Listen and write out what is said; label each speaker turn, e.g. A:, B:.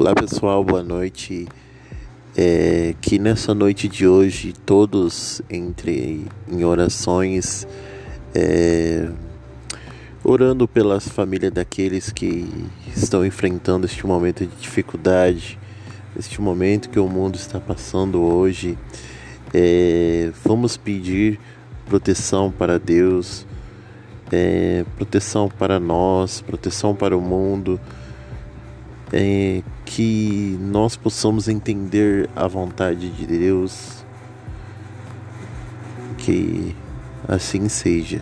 A: Olá pessoal, boa noite. É, que nessa noite de hoje todos entrem em orações, é, orando pelas famílias daqueles que estão enfrentando este momento de dificuldade, este momento que o mundo está passando hoje. É, vamos pedir proteção para Deus, é, proteção para nós, proteção para o mundo é, que nós possamos entender a vontade de Deus, que assim seja.